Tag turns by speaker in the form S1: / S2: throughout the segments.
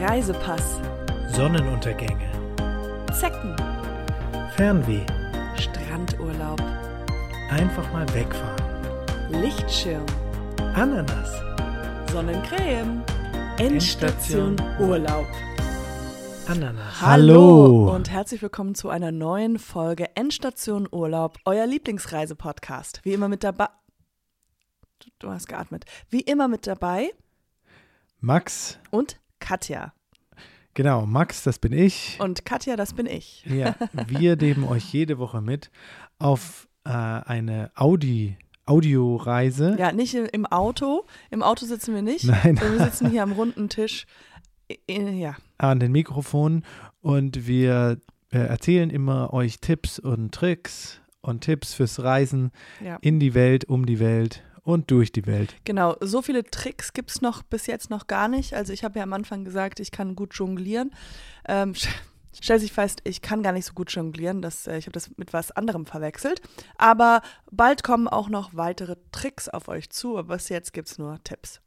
S1: Reisepass,
S2: Sonnenuntergänge,
S1: Zecken,
S2: Fernweh,
S1: Strandurlaub,
S2: einfach mal wegfahren,
S1: Lichtschirm,
S2: Ananas,
S1: Sonnencreme, Endstation Urlaub.
S2: Ananas.
S1: und herzlich willkommen zu einer neuen Folge Endstation Urlaub, euer Lieblingsreisepodcast. Wie immer mit dabei. Du hast geatmet. Wie immer mit dabei
S2: Max,
S1: und Katja.
S2: genau, Max, das bin ich.
S1: Und Katja, das bin ich.
S2: Ja, wir nehmen euch jede Woche mit auf äh, eine Audi, Audioreise.
S1: Ja, nicht im- Auto. Im Auto sitzen wir nicht.
S2: Nein.
S1: sondern Wir sitzen hier am runden Tisch. Ja,
S2: an den Mikrofonen und wir äh, erzählen immer euch Tipps und Tricks und Tipps fürs Reisen
S1: ja.
S2: in die Welt, um die Welt und durch die Welt.
S1: Genau, so viele Tricks gibt es noch bis jetzt noch gar nicht. Also ich habe ja am Anfang gesagt, ich kann gut jonglieren. Ähm, stellt sich fest, ich kann gar nicht so gut jonglieren. Das, äh, ich habe das mit was anderem verwechselt. Aber bald kommen auch noch weitere Tricks auf euch zu. Aber bis jetzt gibt es nur Tipps.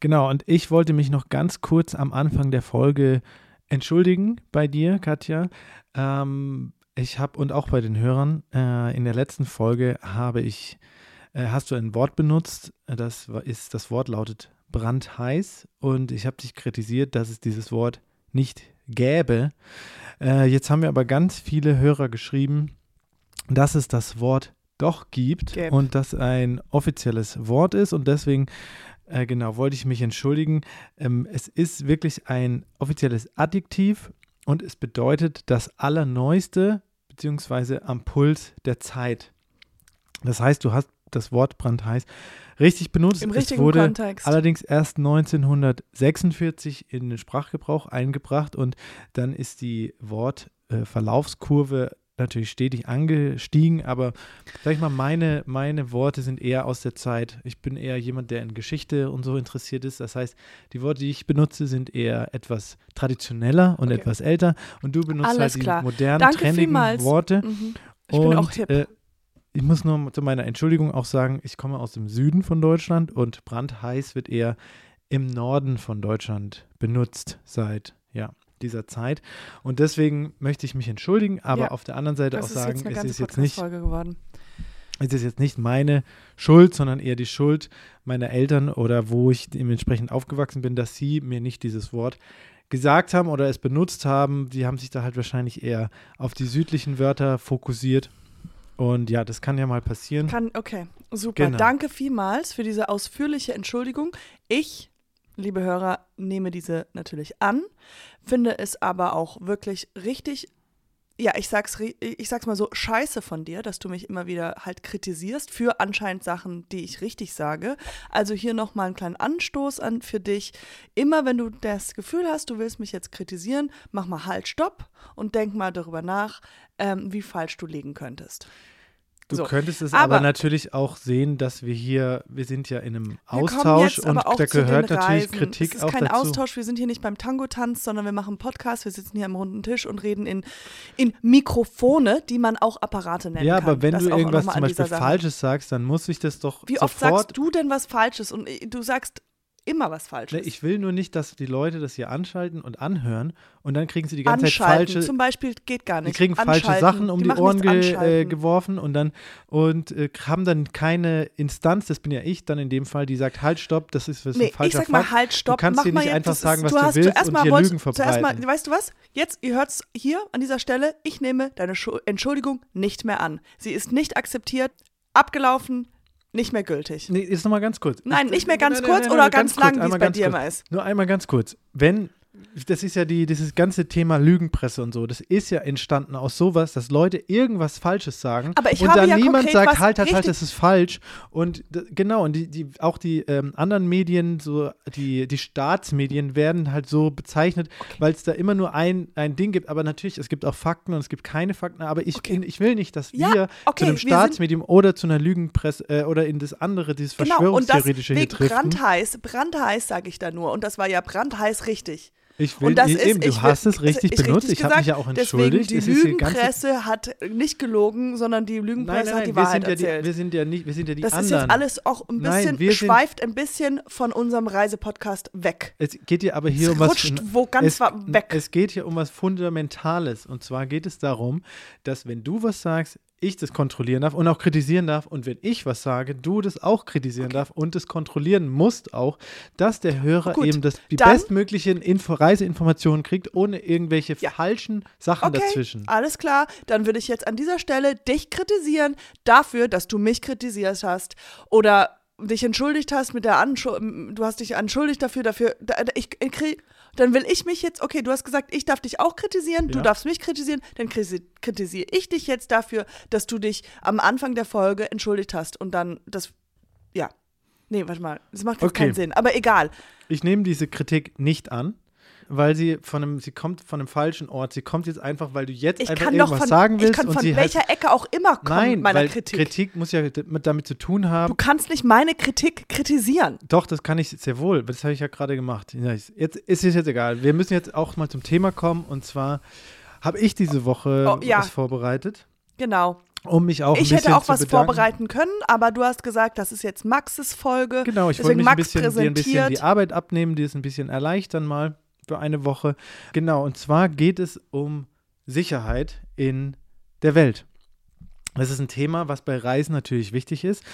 S2: Genau, und ich wollte mich noch ganz kurz am Anfang der Folge entschuldigen bei dir, Katja. Ähm, ich habe und auch bei den Hörern, äh, in der letzten Folge habe ich, hast du ein Wort benutzt, äh, das ist, das Wort lautet brandheiß und ich habe dich kritisiert, dass es dieses Wort nicht gäbe. Äh, jetzt haben wir aber ganz viele Hörer geschrieben, dass es das Wort doch gibt
S1: Gäb.
S2: und das ein offizielles Wort ist und deswegen äh, genau, wollte ich mich entschuldigen. Ähm, es ist wirklich ein offizielles Adjektiv und es bedeutet das Allerneueste beziehungsweise am Puls der Zeit. Das heißt, du hast das Wort brandheiß richtig benutzt.
S1: Im
S2: es
S1: richtigen
S2: wurde
S1: Kontext.
S2: allerdings erst 1946 in den Sprachgebrauch eingebracht und dann ist die Wortverlaufskurve natürlich stetig angestiegen, aber sag ich mal, meine, meine Worte sind eher aus der Zeit. Ich bin eher jemand, der in Geschichte und so interessiert ist. Das heißt, die Worte, die ich benutze, sind eher etwas traditioneller und
S1: Okay.
S2: etwas älter und du benutzt
S1: Alles
S2: halt die
S1: klar.
S2: modernen,
S1: Danke
S2: trendigen
S1: vielmals.
S2: Worte.
S1: Mhm. Ich
S2: und,
S1: bin auch hip.
S2: Äh, ich muss nur zu meiner Entschuldigung auch sagen, ich komme aus dem Süden von Deutschland und brandheiß wird eher im Norden von Deutschland benutzt seit ja, dieser Zeit. Und deswegen möchte ich mich entschuldigen, aber
S1: Ja,
S2: auf der anderen Seite auch sagen, es ist jetzt nicht
S1: geworden.
S2: es ist jetzt nicht meine Schuld, sondern eher die Schuld meiner Eltern oder wo ich dementsprechend aufgewachsen bin, dass sie mir nicht dieses Wort gesagt haben oder es benutzt haben. Die haben sich da halt wahrscheinlich eher auf die südlichen Wörter fokussiert. Und ja, das kann ja mal passieren.
S1: Kann, okay, super.
S2: Genau.
S1: Danke vielmals für diese ausführliche Entschuldigung. Ich, liebe Hörer, nehme diese natürlich an, finde es aber auch wirklich richtig, ja, ich sag's, ich sag's mal so, scheiße von dir, dass du mich immer wieder halt kritisierst für anscheinend Sachen, die ich richtig sage. Also hier nochmal einen kleinen Anstoß an für dich. Immer wenn du das Gefühl hast, du willst mich jetzt kritisieren, mach mal halt, stopp und denk mal darüber nach, ähm, wie falsch du liegen könntest.
S2: Du
S1: So.
S2: könntest es aber,
S1: Aber-
S2: natürlich auch sehen, dass wir hier, wir sind ja in einem Austausch und
S1: auch
S2: da gehört natürlich. Kritik
S1: Es ist
S2: auch
S1: kein
S2: dazu.
S1: Austausch, wir sind hier nicht beim Tango-Tanz, sondern wir machen Podcast, wir sitzen hier am runden Tisch und reden in, in Mikrofone, die man auch Apparate nennen
S2: Ja,
S1: kann.
S2: aber wenn
S1: Das
S2: du
S1: auch
S2: irgendwas zum Beispiel. Falsches sagst, dann muss ich das doch
S1: Wie oft
S2: sofort
S1: sagst du denn was Falsches? Und äh, du sagst immer was
S2: Ne,
S1: Falsches.
S2: ich will nur nicht, dass die Leute das hier anschalten und anhören und dann kriegen sie die ganze
S1: anschalten
S2: Zeit falsche,
S1: zum Beispiel geht gar
S2: die
S1: nicht.
S2: kriegen falsche. Sachen um die,
S1: machen
S2: Ohren ge, äh, geworfen und dann und äh, haben dann keine Instanz, das bin ja ich dann in dem Fall, die sagt, halt, stopp, das ist, ist
S1: Nee,
S2: falscher
S1: ich sag mal halt, stopp,
S2: kannst
S1: mach
S2: hier
S1: mal
S2: nicht
S1: jetzt,
S2: einfach sagen, was du
S1: hast
S2: willst
S1: zuerst
S2: und
S1: mal
S2: hier
S1: wolltest-
S2: Lügen
S1: Zuerst mal,
S2: verbreiten.
S1: weißt du was? Jetzt, ihr hört es hier an dieser Stelle, ich nehme deine Schu Entschuldigung nicht mehr an. Sie ist nicht akzeptiert, abgelaufen, nicht mehr gültig.
S2: Nee, jetzt nochmal ganz kurz.
S1: Nein,
S2: Ich-
S1: nicht mehr ganz
S2: nein, nein,
S1: kurz
S2: nein,
S1: oder ganz
S2: kurz,
S1: lang, wie es bei
S2: ganz
S1: dir
S2: kurz.
S1: immer ist.
S2: Nur einmal ganz kurz. Wenn, das ist ja die, dieses ganze Thema Lügenpresse und so, das ist ja entstanden aus sowas, dass Leute irgendwas Falsches sagen
S1: Aber ich
S2: und
S1: habe
S2: dann
S1: ja
S2: niemand
S1: konkret
S2: sagt,
S1: was
S2: halt, halt, halt,
S1: richtig-
S2: das ist falsch. Und d- genau, und die, die, auch die ähm, anderen Medien, so die, die Staatsmedien werden halt so bezeichnet, weil es da immer nur ein, ein Ding gibt. Aber natürlich, es gibt auch Fakten und es gibt keine Fakten. Aber ich,
S1: Okay.
S2: ich will nicht, dass
S1: Ja,
S2: wir
S1: okay,
S2: zu einem
S1: wir sind-
S2: Staatsmedium oder zu einer Lügenpresse äh, oder in das andere, dieses
S1: Genau, und das
S2: Verschwörungstheoretische hier
S1: wegen
S2: driften.
S1: brandheiß, brandheiß sage ich da nur. Und das war ja brandheiß richtig.
S2: Ich will,
S1: Und das
S2: eben,
S1: ist,
S2: du
S1: ich
S2: hast
S1: will-
S2: es richtig
S1: ist
S2: benutzt.
S1: richtig
S2: ich habe mich ja auch entschuldigt.
S1: Deswegen,
S2: Es
S1: die
S2: ist
S1: Lügenpresse hat nicht gelogen, sondern die Lügenpresse
S2: Nein, nein,
S1: hat
S2: nein,
S1: die
S2: wir
S1: Wahrheit
S2: sind, ja die,
S1: erzählt.
S2: wir sind ja nicht, wir sind ja die
S1: das ist
S2: anderen.
S1: jetzt alles auch ein
S2: Nein,
S1: bisschen,
S2: sind-
S1: schweift ein bisschen von unserem Reisepodcast weg.
S2: es geht ja aber hier
S1: Es
S2: um was.
S1: rutscht wo ganz
S2: es,
S1: weg.
S2: Es geht hier um was Fundamentales. Und zwar geht es darum, dass wenn du was sagst, ich das kontrollieren darf und auch kritisieren darf. Und wenn ich was sage, du das auch kritisieren darf und das kontrollieren musst auch, dass der Hörer
S1: Gut,
S2: eben das, die bestmöglichen Info Reiseinformationen kriegt, ohne irgendwelche
S1: Ja.
S2: falschen Sachen
S1: Okay,
S2: dazwischen.
S1: alles klar. Dann würde ich jetzt an dieser Stelle dich kritisieren dafür, dass du mich kritisiert hast oder dich entschuldigt hast mit der Anschuldigung, du hast dich entschuldigt dafür, dafür, da, da- ich, ich dann will ich mich jetzt, okay, du hast gesagt, ich darf dich auch kritisieren, du
S2: Ja.
S1: darfst mich kritisieren, dann kritisiere ich dich jetzt dafür, dass du dich am Anfang der Folge entschuldigt hast und dann das, ja, nee, warte mal, das macht jetzt
S2: Okay.
S1: keinen Sinn, aber egal.
S2: Ich nehme diese Kritik nicht an, weil sie von einem, sie kommt von einem falschen Ort. Sie kommt jetzt einfach, weil du jetzt
S1: Ich
S2: einfach irgendwas
S1: von,
S2: sagen willst
S1: ich kann von welcher
S2: heißt,
S1: Ecke auch immer kommen
S2: Nein,
S1: mit meiner
S2: weil
S1: Kritik.
S2: Kritik muss ja damit zu tun
S1: Du
S2: haben.
S1: kannst nicht meine Kritik kritisieren.
S2: Doch, das kann ich sehr wohl. Das habe ich ja gerade gemacht. Jetzt ist es jetzt egal. Wir müssen jetzt auch mal zum Thema kommen. Und zwar habe ich diese Woche
S1: Oh, ja.
S2: was vorbereitet,
S1: Genau.
S2: um mich auch
S1: ich
S2: ein bisschen
S1: hätte auch was
S2: bedanken.
S1: vorbereiten können, aber du hast gesagt, das ist jetzt Maxes Folge.
S2: Genau, ich wollte mich ein bisschen, dir ein bisschen die Arbeit abnehmen, dir es ein bisschen erleichtern mal für eine Woche. Genau, und zwar geht es um Sicherheit in der Welt. Das ist ein Thema, was bei Reisen natürlich wichtig ist.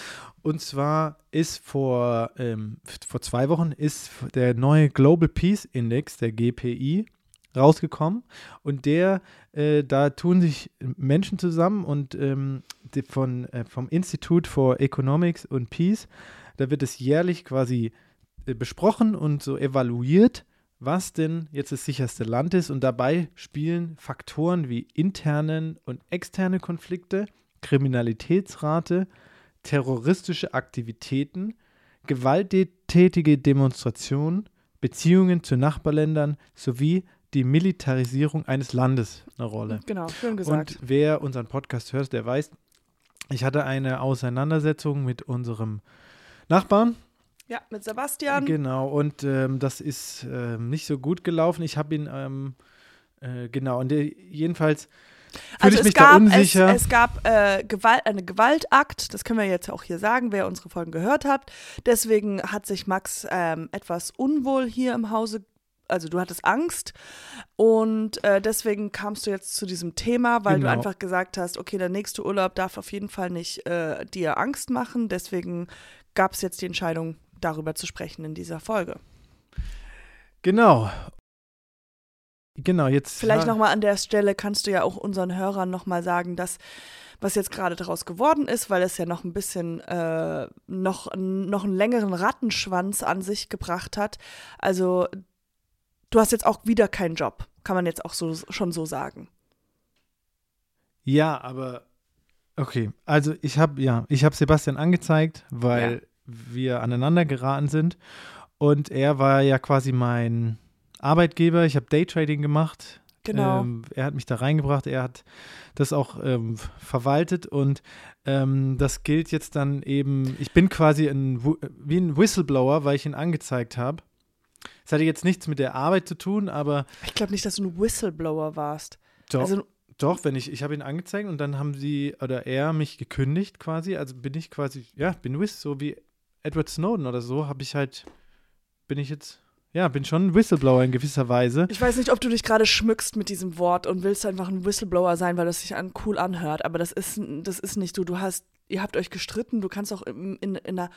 S2: Und zwar ist vor, ähm, vor zwei Wochen ist der neue Global Peace Index, der GPI, rausgekommen. Und der, äh, da tun sich Menschen zusammen und ähm, von, äh, vom Institute for Economics und Peace, da wird es jährlich quasi äh, besprochen und so evaluiert, was denn jetzt das sicherste Land ist. Und dabei spielen Faktoren wie internen und externe Konflikte, Kriminalitätsrate, terroristische Aktivitäten, gewalttätige Demonstrationen, Beziehungen zu Nachbarländern sowie die Militarisierung eines Landes eine Rolle.
S1: Genau, schön gesagt.
S2: Und wer unseren Podcast hört, der weiß, ich hatte eine Auseinandersetzung mit unserem Nachbarn.
S1: Ja, mit Sebastian.
S2: Genau, und ähm, das ist ähm, nicht so gut gelaufen. Ich habe ihn, ähm, äh, genau, und der, jedenfalls fühle
S1: also
S2: ich
S1: es
S2: mich
S1: gab,
S2: da unsicher.
S1: Es, es gab äh, Gewalt, einen Gewaltakt, das können wir jetzt auch hier sagen, wer unsere Folgen gehört hat. Deswegen hat sich Max ähm, etwas unwohl hier im Hause, also du hattest Angst und äh, deswegen kamst du jetzt zu diesem Thema, weil
S2: Genau.
S1: du einfach gesagt hast, okay, der nächste Urlaub darf auf jeden Fall nicht äh, dir Angst machen. Deswegen gab es jetzt die Entscheidung, darüber zu sprechen in dieser Folge.
S2: genau. Genau, jetzt.
S1: Vielleicht
S2: ja,
S1: nochmal an der Stelle kannst du ja auch unseren Hörern nochmal sagen, dass was jetzt gerade daraus geworden ist, weil es ja noch ein bisschen äh, noch, noch einen längeren Rattenschwanz an sich gebracht hat. Also du hast jetzt auch wieder keinen Job, kann man jetzt auch so schon so sagen.
S2: Ja, aber okay. Also ich habe ja, ich habe Sebastian angezeigt, weil wir aneinander geraten sind und er war ja quasi mein Arbeitgeber. Ich habe Daytrading gemacht.
S1: Genau.
S2: Ähm, er hat mich da reingebracht. Er hat das auch ähm, verwaltet und ähm, das gilt jetzt dann eben. Ich bin quasi ein, wie ein Whistleblower, weil ich ihn angezeigt habe. Es hatte jetzt nichts mit der Arbeit zu tun, aber
S1: ich glaube nicht, dass du ein Whistleblower warst.
S2: doch.
S1: Also
S2: Doch, wenn ich, ich habe ihn angezeigt und dann haben sie oder er mich gekündigt quasi. Also bin ich quasi, ja, bin Whist, so wie Edward Snowden oder so, habe ich halt, bin ich jetzt, ja, bin schon ein Whistleblower in gewisser Weise.
S1: ich weiß nicht, ob du dich gerade schmückst mit diesem Wort und willst einfach ein Whistleblower sein, weil das sich an cool anhört. Aber das ist, das ist nicht du. Du hast, ihr habt euch gestritten. Du kannst auch in, in, in einer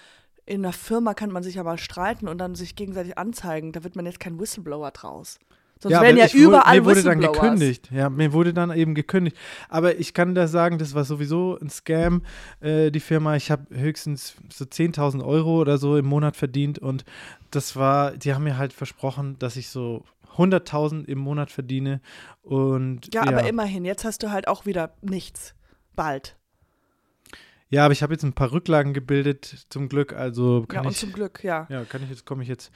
S1: in einer Firma kann man sich ja mal streiten und dann sich gegenseitig anzeigen. Da wird man jetzt kein Whistleblower draus. Sonst
S2: ja,
S1: werden
S2: aber
S1: ja
S2: ich wurde-
S1: überall
S2: mir wurde dann gekündigt. Ja, mir wurde dann eben gekündigt. Aber ich kann da sagen, das war sowieso ein Scam, äh, die Firma. Ich habe höchstens so 10.000 Euro oder so im Monat verdient und das war, die haben mir halt versprochen, dass ich so 100.000 im Monat verdiene und
S1: Ja, aber immerhin, jetzt hast du halt auch wieder nichts. Bald.
S2: Ja, aber ich habe jetzt ein paar Rücklagen gebildet, zum Glück. Also
S1: Ja,
S2: kann
S1: und
S2: ich,
S1: zum Glück, ja.
S2: ja, kann ich jetzt, komme ich jetzt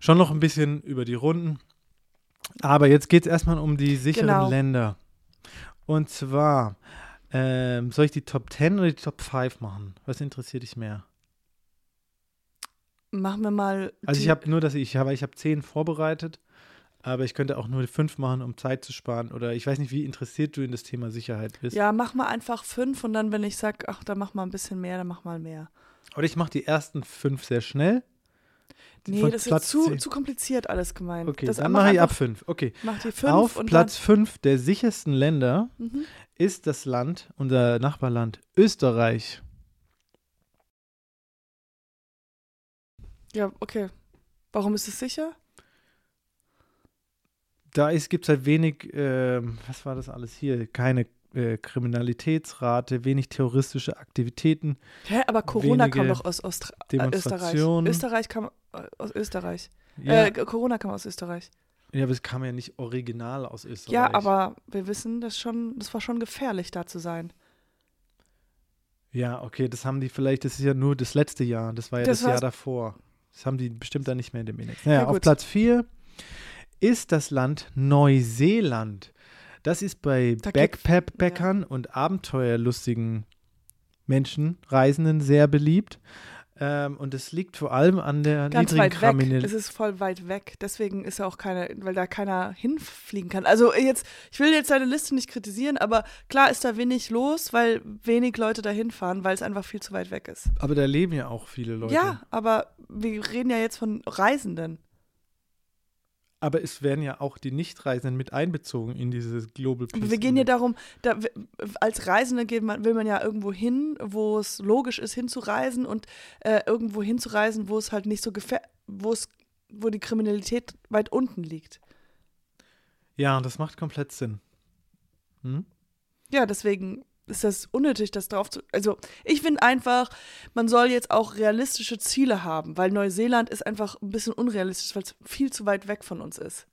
S2: schon noch ein bisschen über die Runden. Aber jetzt geht es erstmal um die sicheren
S1: Genau.
S2: Länder. Und zwar, ähm, soll ich die Top 10 oder die Top 5 machen? Was interessiert dich mehr?
S1: Machen wir mal.
S2: Also ich habe nur, dass ich habe, ich habe 10 vorbereitet. Aber ich könnte auch nur fünf machen, um Zeit zu sparen. Oder ich weiß nicht, wie interessiert du in das Thema Sicherheit bist.
S1: Ja, mach mal einfach fünf und dann, wenn ich sage, ach, da mach mal ein bisschen mehr, dann mach mal mehr.
S2: Oder ich mache die ersten fünf sehr schnell.
S1: Nee, das ist
S2: Platz
S1: zu,
S2: zehn.
S1: zu kompliziert alles gemeint.
S2: Okay,
S1: das
S2: dann
S1: mach
S2: mache ich ab
S1: einfach-
S2: fünf. Okay.
S1: Mach die fünf
S2: Auf
S1: und
S2: Platz fünf der sichersten Länder.
S1: Mhm.
S2: ist das Land, unser Nachbarland Österreich.
S1: Ja, okay. Warum ist es sicher?
S2: Da gibt es halt wenig, ähm, was war das alles hier? Keine äh, Kriminalitätsrate, wenig terroristische Aktivitäten,
S1: Hä, aber Corona kam doch aus Ostra äh, Österreich.
S2: Demonstrationen.
S1: Österreich kam äh, aus Österreich.
S2: Ja,
S1: Äh, Corona kam aus Österreich.
S2: ja, aber es kam ja nicht original aus Österreich.
S1: Ja, aber wir wissen, das schon, das war schon gefährlich, da zu sein.
S2: Ja, okay, das haben die vielleicht, das ist ja nur das letzte Jahr, das war ja
S1: Das
S2: das, Jahr davor. Das haben die bestimmt dann nicht mehr in dem Index. Naja,
S1: Ja,
S2: auf. Platz 4 ist das Land Neuseeland. Das ist bei
S1: Da
S2: Backpackern und abenteuerlustigen Menschen, Reisenden sehr beliebt. Ähm, und es liegt vor allem an der
S1: Ganz
S2: niedrigen
S1: weit weg.
S2: Kriminalität.
S1: Es ist voll weit weg. Deswegen ist ja auch keine, weil da keiner hinfliegen kann. Also jetzt, ich will jetzt deine Liste nicht kritisieren, aber klar ist da wenig los, weil wenig Leute da hinfahren, weil es einfach viel zu weit weg ist.
S2: Aber da leben ja auch viele Leute.
S1: Ja, aber wir reden ja jetzt von Reisenden.
S2: Aber es werden ja auch die Nichtreisenden mit einbezogen in dieses Global Peace
S1: Aber wir gehen ja darum, da, als Reisende geht man, will man ja irgendwo hin, wo es logisch ist, hinzureisen und äh, irgendwo hinzureisen, wo es halt nicht so gefährlich, wo es, wo die Kriminalität weit unten liegt.
S2: Ja, und das macht komplett Sinn. Hm?
S1: Ja, deswegen ist das unnötig, das drauf zu. Also, ich finde einfach, man soll jetzt auch realistische Ziele haben, weil Neuseeland ist einfach ein bisschen unrealistisch, weil es viel zu weit weg von uns ist.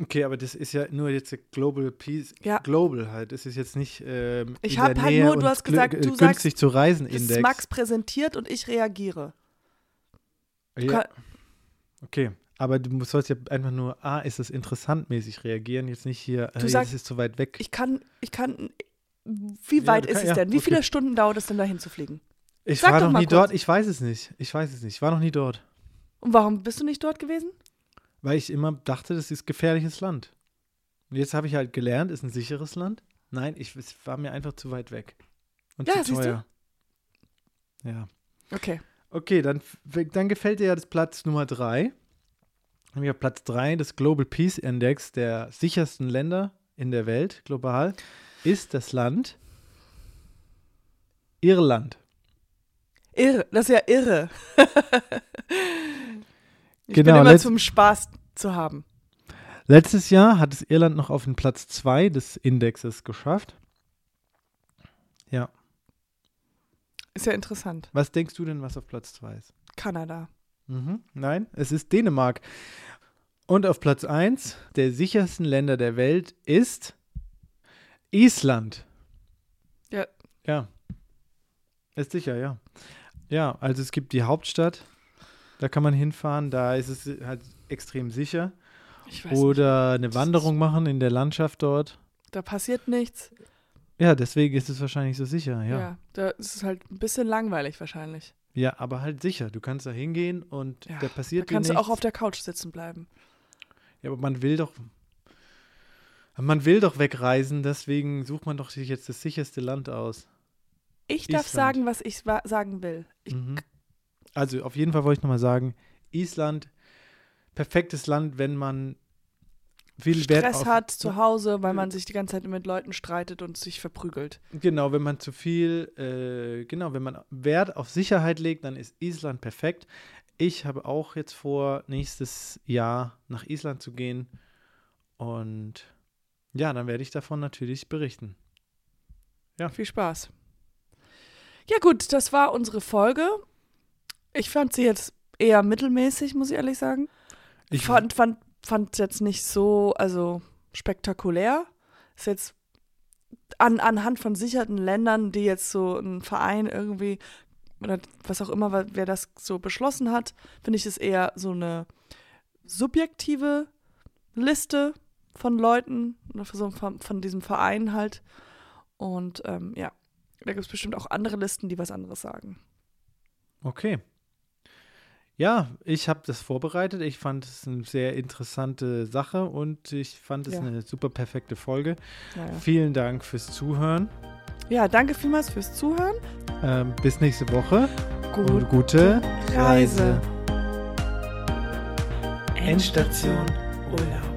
S2: Okay, aber das ist ja nur jetzt der Global Peace,
S1: Ja.
S2: Global halt. Das ist jetzt nicht ähm,
S1: Ich
S2: in
S1: hab
S2: der
S1: halt
S2: Nähe
S1: nur- du hast gesagt,
S2: äh,
S1: du sagst,
S2: günstig zu reisen
S1: Das ist
S2: Index.
S1: Max präsentiert und ich reagiere.
S2: ja. Okay, aber du sollst ja einfach nur, ah, ist es interessant mäßig reagieren, jetzt nicht hier,
S1: Du
S2: äh,
S1: sagst-
S2: es ist zu weit weg.
S1: Ich kann, ich kann. Wie
S2: Ja,
S1: weit ist
S2: kann-
S1: es
S2: ja,
S1: denn? Wie
S2: okay.
S1: viele Stunden dauert es denn, dahin zu fliegen?
S2: Ich
S1: sag
S2: war
S1: doch
S2: noch
S1: mal
S2: nie
S1: kurz.
S2: dort, ich weiß es nicht. Ich weiß es nicht. Ich war noch nie dort.
S1: Und warum bist du nicht dort gewesen?
S2: Weil ich immer dachte, das ist gefährliches Land. Und jetzt habe ich halt gelernt, ist ein sicheres Land. Nein, ich, es war mir einfach zu weit weg. Und
S1: Ja,
S2: zu
S1: siehst du?
S2: teuer. Ja.
S1: Okay.
S2: Okay, dann, dann gefällt dir ja das Platz Nummer 3. Nämlich auf Platz 3 des Global Peace Index der sichersten Länder in der Welt, global, ist das Land Irland.
S1: Irre. Das ist ja irre. ich
S2: Genau,
S1: bin immer zum Spaß zu haben.
S2: Letztes Jahr hat es Irland noch auf den Platz 2 des Indexes geschafft. Ja.
S1: Ist ja interessant.
S2: Was denkst du denn, was auf Platz 2 ist?
S1: Kanada.
S2: Mhm. Nein, es ist Dänemark. Und auf Platz 1 der sichersten Länder der Welt ist Island.
S1: Ja.
S2: Ja. Ist sicher, ja. Ja, also es gibt die Hauptstadt, da kann man hinfahren, da ist es halt extrem sicher.
S1: Ich weiß nicht.
S2: Oder eine Wanderung machen in der Landschaft dort.
S1: Da passiert nichts.
S2: Ja, deswegen ist es wahrscheinlich so sicher,
S1: Ja.
S2: ja.
S1: Da ist es halt ein bisschen langweilig wahrscheinlich.
S2: Ja, aber halt sicher. Du kannst da hingehen und
S1: Ja,
S2: da
S1: Da
S2: passiert dir
S1: kannst du
S2: nichts.
S1: auch auf der Couch sitzen bleiben.
S2: Ja, aber man will doch. Man will doch wegreisen, deswegen sucht man doch sich jetzt das sicherste Land aus.
S1: Ich darf
S2: Island.
S1: sagen, was ich sagen will. Ich,
S2: Mhm. Also auf jeden Fall wollte ich nochmal sagen, Island, perfektes Land, wenn man viel Wert
S1: Stress hat zu Hause, weil man sich die ganze Zeit mit Leuten streitet und sich verprügelt.
S2: Genau, wenn man zu viel, äh, genau, wenn man Wert auf Sicherheit legt, dann ist Island perfekt. Ich habe auch jetzt vor, nächstes Jahr nach Island zu gehen. Und ja, dann werde ich davon natürlich berichten.
S1: Viel Spaß. Ja gut, das war unsere Folge. Ich fand sie jetzt eher mittelmäßig, muss ich ehrlich sagen.
S2: Ich
S1: fand, fand, fand jetzt nicht so, also spektakulär. Ist jetzt an, anhand von sicherten Ländern, die jetzt so ein Verein irgendwie oder was auch immer, wer das so beschlossen hat, finde ich es eher so eine subjektive Liste von Leuten oder so von, von diesem Verein halt. Und ähm, ja, da gibt es bestimmt auch andere Listen, die was anderes sagen.
S2: Okay. ja, ich habe das vorbereitet. Ich fand es eine sehr interessante Sache und ich fand es
S1: Ja.
S2: eine super perfekte Folge.
S1: Naja.
S2: Vielen Dank fürs Zuhören.
S1: Ja, danke vielmals fürs Zuhören.
S2: Ähm, bis nächste Woche
S1: Gut.
S2: gute
S1: Reise.
S2: Reise.
S1: Endstation Urlaub.